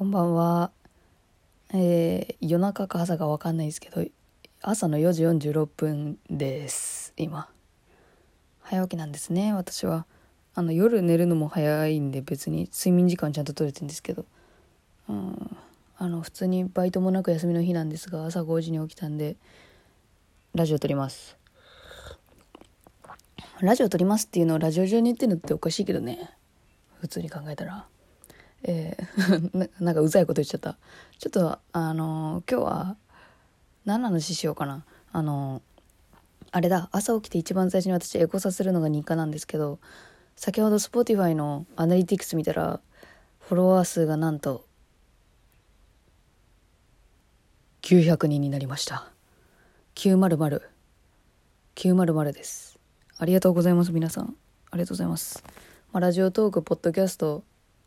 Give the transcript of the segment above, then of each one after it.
こんばんは。えー、夜中か朝かわかんないですけど、朝の4時46分です。今。早起きなんですね、私は。あの、夜寝るのも早いんで別に睡眠時間ちゃんと取れてるんですけど。うん。あの、普通にバイトもなく休みの日なんですが、朝5時に起きたんで、ラジオ撮ります。ラジオ撮りますっていうのをラジオ上に言ってるのっておかしいけどね。普通に考えたら。えー ななんかうざいこと言っちゃった。ちょっと、あのー今日は、何の話しようかな。あのーあれだ、朝起きて一番最初に私エゴサするのが日課なんですけど、先ほど Spotify のアナリティクス見たら、フォロワー数がなんと、900人になりました。900。900です。ありがとうございます、皆さん。ありがとうございます。まあ、ラジオトーク、ポッドキャスト、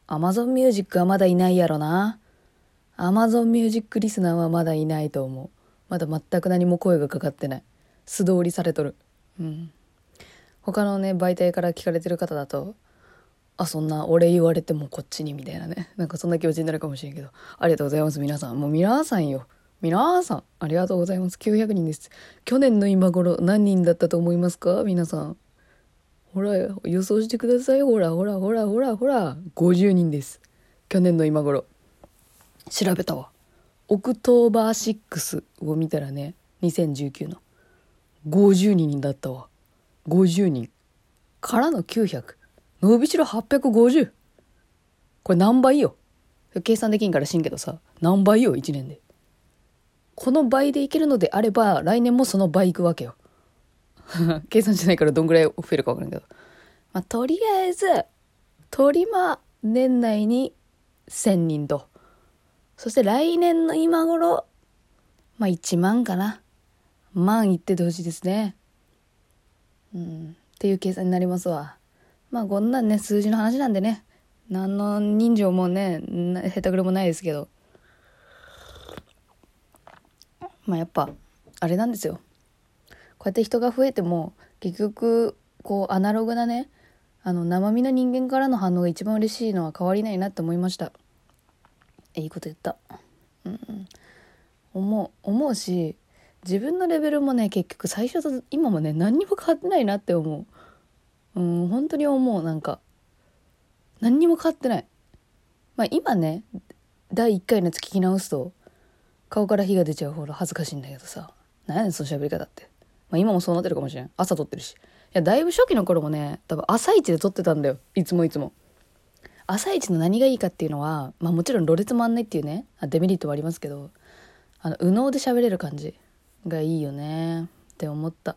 Amazon Music はまだいないやろな。Amazon Music リスナーはまだいないと思う。まだ全く何も声がかかってない。素通りされとる。うん。他のね、媒体から聞かれてる方だと、あ、そんな、俺言われてもこっちにみたいなね。なんかそんな気持ちになるかもしれんけど。ありがとうございます、皆さん。もう皆さんよ。皆さん、ありがとうございます。900人です。去年の今頃何人だったと思いますか？皆さん。ほら、予想してください。ほら、ほら、ほら、ほら、ほら。50人です。去年の今頃。調べたわ。オクトーバー6を見たらね、2019の。50人だったわ。50人。からの900。伸びしろ850。これ何倍よ。計算できんからしんけどさ、何倍よ、1年で。この倍でいけるのであれば、来年もその倍いくわけよ。計算しないからどんぐらい増えるか分からんけど。まあ、とりあえず、とりま、年内に1000人と。そして来年の今頃、まあ1万かな。万いっててほしいですね。うん。っていう計算になりますわ。まあこんなんね、数字の話なんでね。何の人情もね、な下手くれもないですけど。まあやっぱ、あれなんですよ。こうやって人が増えても結局こうアナログなねあの生身の人間からの反応が一番嬉しいのは変わりないなって思いました。えいいこと言った。うんうん。思う思うし自分のレベルもね結局最初と今もね何にも変わってないなって思う。うん本当に思うなんか。何にも変わってない。まあ今ね第1回のやつ聞き直すと顔から火が出ちゃうほど恥ずかしいんだけどさ。何やねんその喋り方って。まあ、今もそうなってるかもしれん。朝撮ってるし。いやだいぶ初期の頃もね多分朝一で撮ってたんだよ。いつもいつも。朝一の何がいいかっていうのはまあもちろんろれつもあんないっていうねデメリットもありますけどあの右脳で喋れる感じがいいよね。って思った。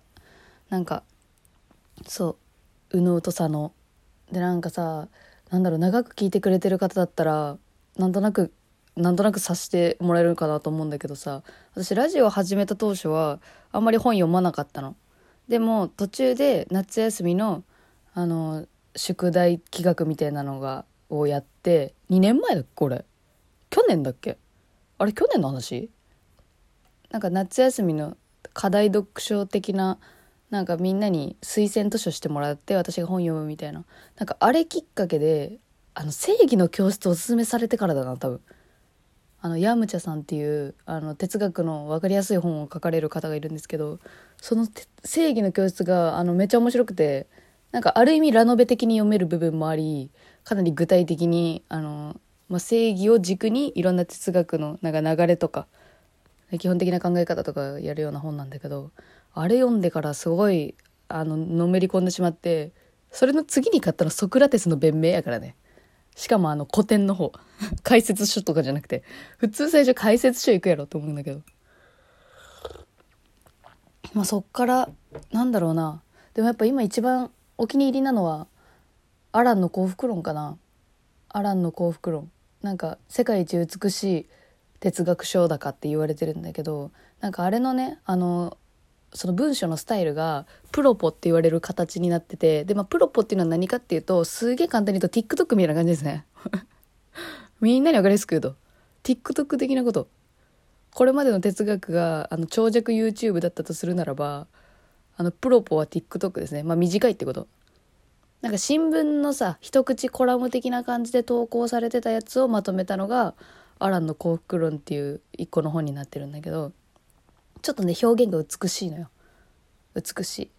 なんかそう。右脳と左脳でなんかさなんだろう長く聞いてくれてる方だったらなんとなくなんとなく察してもらえるかなと思うんだけどさ私ラジオ始めた当初はあんまり本読まなかったの。でも途中で夏休みのあの宿題企画みたいなのがをやって2年前だっけこれ。去年だっけ。あれ去年の話？なんか夏休みの課題読書的ななんかみんなに推薦図書してもらって私が本読むみたいな。なんかあれきっかけであの正義の教室おすすめされてからだな多分。あのヤムチャさんっていうあの哲学の分かりやすい本を書かれる方がいるんですけどその正義の教室があのめっちゃ面白くてなんかある意味ラノベ的に読める部分もありかなり具体的にあの、まあ、正義を軸にいろんな哲学のなんか流れとか基本的な考え方とかやるような本なんだけどあれ読んでからすごいあののめり込んでしまってそれの次に買ったのソクラテスの弁明やからね。しかもあの古典の方。解説書とかじゃなくて。普通最初解説書行くやろと思うんだけど。まあそっからなんだろうな。でもやっぱ今一番お気に入りなのはアランの幸福論かな。アランの幸福論。なんか世界一美しい哲学書だかって言われてるんだけどなんかあれのねあのその文章のスタイルがプロポって言われる形になっててで、まあ、プロポっていうのは何かっていうとすげえ簡単に言うと TikTok みたいな感じですね。みんなに分かりやすく言うと。TikTok 的なこと。これまでの哲学があの長尺 YouTube だったとするならばあのプロポは TikTok ですね。まあ短いってこと。なんか新聞のさ一口コラム的な感じで投稿されてたやつをまとめたのがアランの幸福論っていう一個の本になってるんだけどちょっとね表現が美しいのよ。美しい。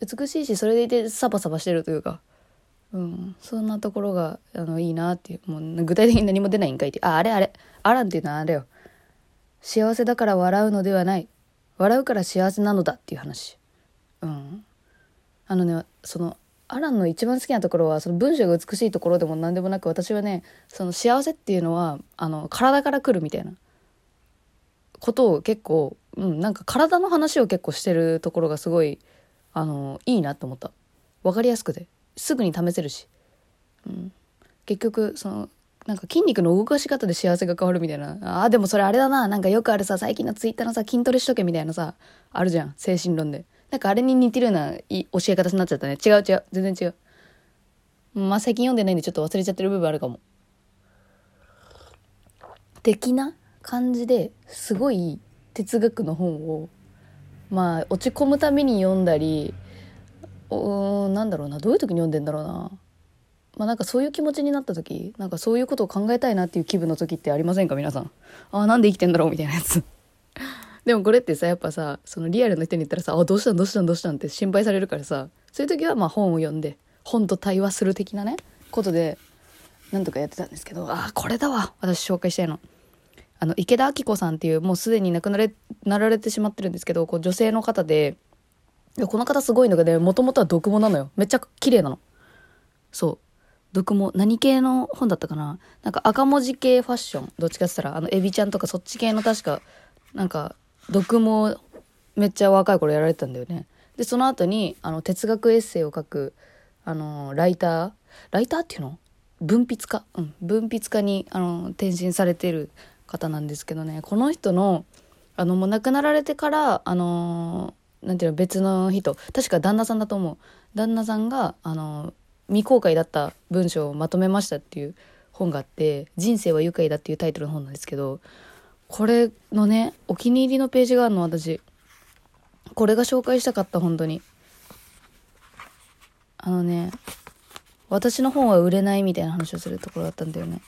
美しいしそれでいてサバサバしてるというか。うん。そんなところがあのいいなっていう。もう具体的に何も出ないんかいって。ああれあれ。アランっていうのはあれよ。幸せだから笑うのではない。笑うから幸せなのだっていう話。うん。あのねそのアランの一番好きなところはその文章が美しいところでも何でもなく私はねその幸せっていうのはあの体から来るみたいなことを結構、うん、なんか体の話を結構してるところがすごいあのいいなと思った。分かりやすくて。すぐに試せるし、うん、結局そのなんか筋肉の動かし方で幸せが変わるみたいな。ああでもそれあれだな。なんかよくあるさ最近のツイッターのさ筋トレしとけみたいなさあるじゃん。精神論で。なんかあれに似てるような教え方になっちゃったね。違う違う。全然違う。まあ最近読んでないんでちょっと忘れちゃってる部分あるかも。的な感じですごい哲学の本をまあ落ち込むために読んだりうんなんだろうなどういう時に読んでんだろうな。まあなんかそういう気持ちになった時なんかそういうことを考えたいなっていう気分の時ってありませんか皆さん。あなんで生きてんだろうみたいなやつ。でもこれってさやっぱさそのリアルの人に言ったらさ「あどうしたんどうしたんどうしたん」って心配されるからさそういう時はまあ本を読んで本と対話する的なねことでなんとかやってたんですけどああこれだわ私紹介したいの。あの池田明子さんっていうもうすでに亡くなれなられてしまってるんですけどこう女性の方でこの方すごいのがねもともとは読モなのよ。めっちゃ綺麗なの。そう。読モ何系の本だったかな？なんか赤文字系ファッション。どっちかって言ったらあのエビちゃんとかそっち系の確かなんか読モめっちゃ若い頃やられてたんだよね。でその後にあの哲学エッセイを書くあのライター？ライターっていうの？文筆家？うん。文筆家にあの転身されてる方なんですけどねこの人のあのもう亡くなられてからあのなんていうの別の人確か旦那さんだと思う。旦那さんがあの未公開だった文章をまとめましたっていう本があって「人生は愉快だ」っていうタイトルの本なんですけどこれのねお気に入りのページがあるの私。これが紹介したかった本当に。あのね私の本は売れないみたいな話をするところだったんだよね。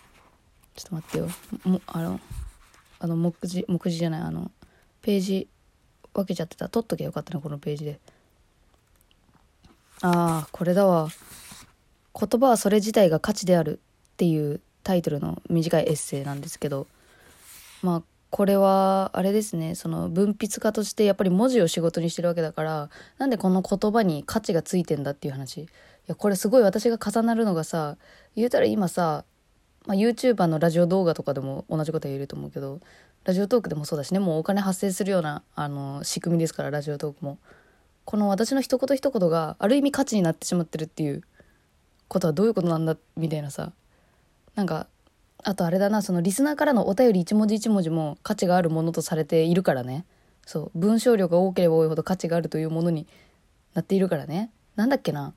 ちょっと待ってよ。もあのあの目次目次じゃないあのページ分けちゃってた。取っときゃよかったなこのページで。ああこれだわ。言葉はそれ自体が価値である。っていうタイトルの短いエッセイなんですけど。まあこれはあれですね。その文筆家としてやっぱり文字を仕事にしてるわけだからなんでこの言葉に価値がついてんだっていう話。いやこれすごい私が重なるのがさ言うたら今さまあ、YouTuber のラジオ動画とかでも同じこと言えると思うけどラジオトークでもそうだしねもうお金発生するようなあの仕組みですからラジオトークも。この私の一言一言がある意味価値になってしまってるっていうことはどういうことなんだみたいなさ。なんかあとあれだなそのリスナーからのお便り一文字一文字も価値があるものとされているからね。そう文章量が多ければ多いほど価値があるというものになっているからね。なんだっけな。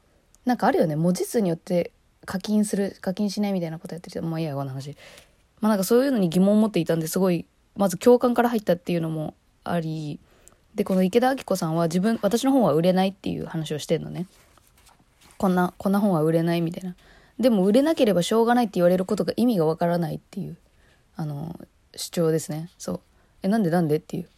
なんかあるよね。文字数によって課金する課金しないみたいなことやってる人まあいいやこの話。まあなんかそういうのに疑問を持っていたんですごいまず共感から入ったっていうのもありでこの池田明子さんは自分私の本は売れないっていう話をしてんのね。こんなこんな本は売れないみたいな。でも売れなければしょうがないって言われることが意味がわからないっていうあの主張ですね。そう。えなんでなんでっていう。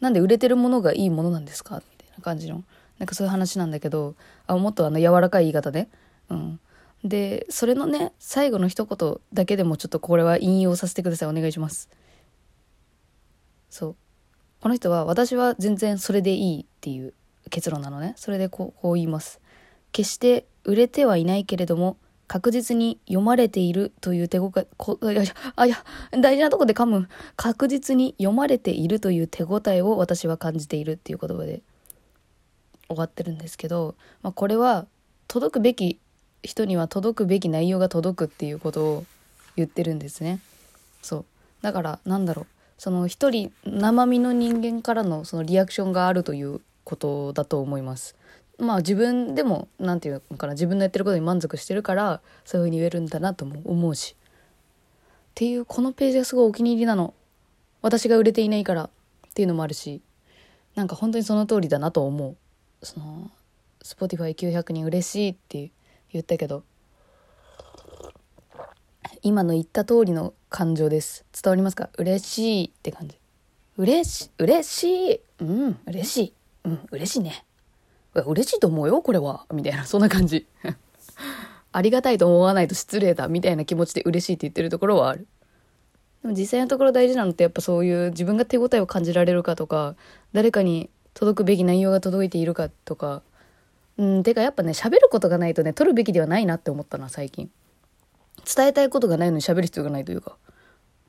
なんで売れてるものがいいものなんですか？みたいな感じの。なんかそういう話なんだけどあもっとあの柔らかい言い方ねうん。でそれのね最後の一言だけでもちょっとこれは引用させてください。お願いします。そう。この人は私は全然それでいいっていう結論なのね。それでこうこう言います。決して売れてはいないけれども確実に読まれているという手ごかこいやあいや大事なとこで噛む。確実に読まれているという手応えを私は感じているっていう言葉で終わってるんですけど、まあ、これは届くべき人には届くべき内容が届くっていうことを言ってるんですね。そうだからなんだろうその一人生身の人間からのそのリアクションがあるということだと思います。まあ自分でも何て言うのかな自分のやってることに満足してるからそういうふうに言えるんだなとも思うし。っていうこのページがすごいお気に入りなの。私が売れていないからっていうのもあるしなんか本当にその通りだなと思う。その Spotify900 人嬉しいっていう言ったけど今の言った通りの感情です。伝わりますか？嬉しいって感じ。嬉し嬉しい？うん嬉しい。うん嬉しいね。嬉しいと思うよこれは。みたいなそんな感じ。ありがたいと思わないと失礼だみたいな気持ちで嬉しいって言ってるところはある。でも実際のところ大事なのってやっぱそういう自分が手応えを感じられるかとか誰かに届くべき内容が届いているかとかうんてかやっぱね喋ることがないとね取るべきではないなって思ったな最近。伝えたいことがないのに喋る必要がないというか。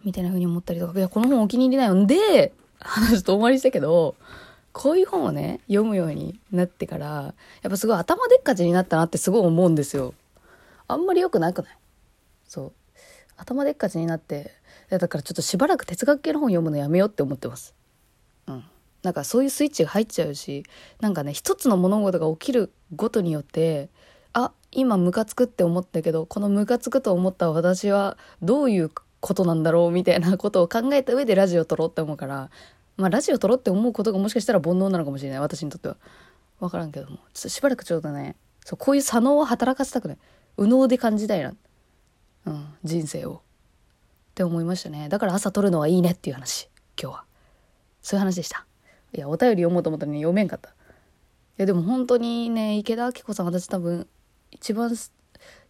みたいな風に思ったりとか。いやこの本お気に入りだよ。んで話遠回りしたけどこういう本をね読むようになってからやっぱすごい頭でっかちになったなってすごい思うんですよ。あんまり良くなくない？そう。頭でっかちになってだからちょっとしばらく哲学系の本読むのやめようって思ってます。うん。なんかそういうスイッチが入っちゃうしなんかね一つの物事が起きることによってあ今ムカつくって思ったけどこのムカつくと思った私はどういうことなんだろうみたいなことを考えた上でラジオ撮ろうって思うからまあラジオ撮ろうって思うことがもしかしたら煩悩なのかもしれない私にとっては。分からんけども。ちょっとしばらくちょうどねそうこういう左脳を働かせたくない。右脳で感じたいな、うん、人生を。って思いましたね。だから朝撮るのはいいねっていう話今日は。そういう話でした。いやお便り読もうと思ったのに読めんかった。やでも本当にね池田明子さん私多分一番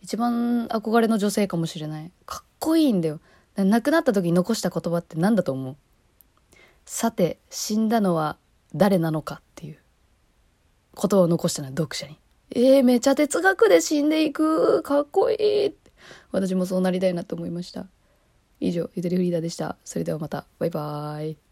一番憧れの女性かもしれない。かっこいいんだよ。亡くなった時に残した言葉って何だと思う？さて死んだのは誰なのかっていう。ことを残したのは読者に。えー、めちゃ哲学で死んでいく。かっこいい。私もそうなりたいなと思いました。以上ゆとりフリーダでした。それではまた。バイバーイ。